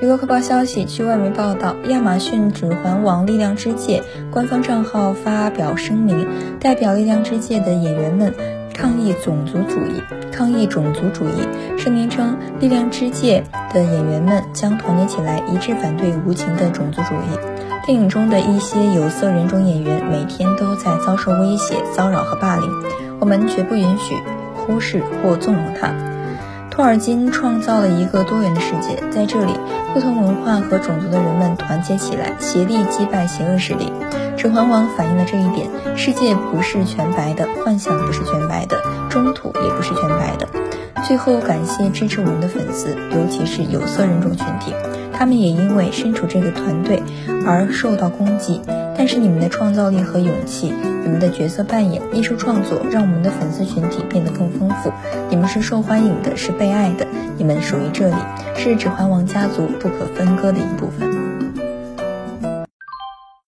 娱乐快报消息，据外媒报道，亚马逊《指环王：力量之戒》官方账号发表声明，代表《力量之戒》的演员们抗议种族主义。抗议种族主义。声明称，《力量之戒》的演员们将团结起来，一致反对无情的种族主义。电影中的一些有色人种演员每天都在遭受威胁、骚扰和霸凌，我们绝不允许、忽视或纵容他。托尔金创造了一个多元的世界，在这里，不同文化和种族的人们团结起来，协力击败邪恶势力。《指环王》反映了这一点：世界不是全白的，幻想不是全白的，中土也不是全白的。最后，感谢支持我们的粉丝，尤其是有色人种群体，他们也因为身处这个团队而受到攻击。但是你们的创造力和勇气，你们的角色扮演、艺术创作，让我们的粉丝群体变得更丰富。你们是受欢迎的，是被爱的，你们属于这里，是指环王家族不可分割的一部分。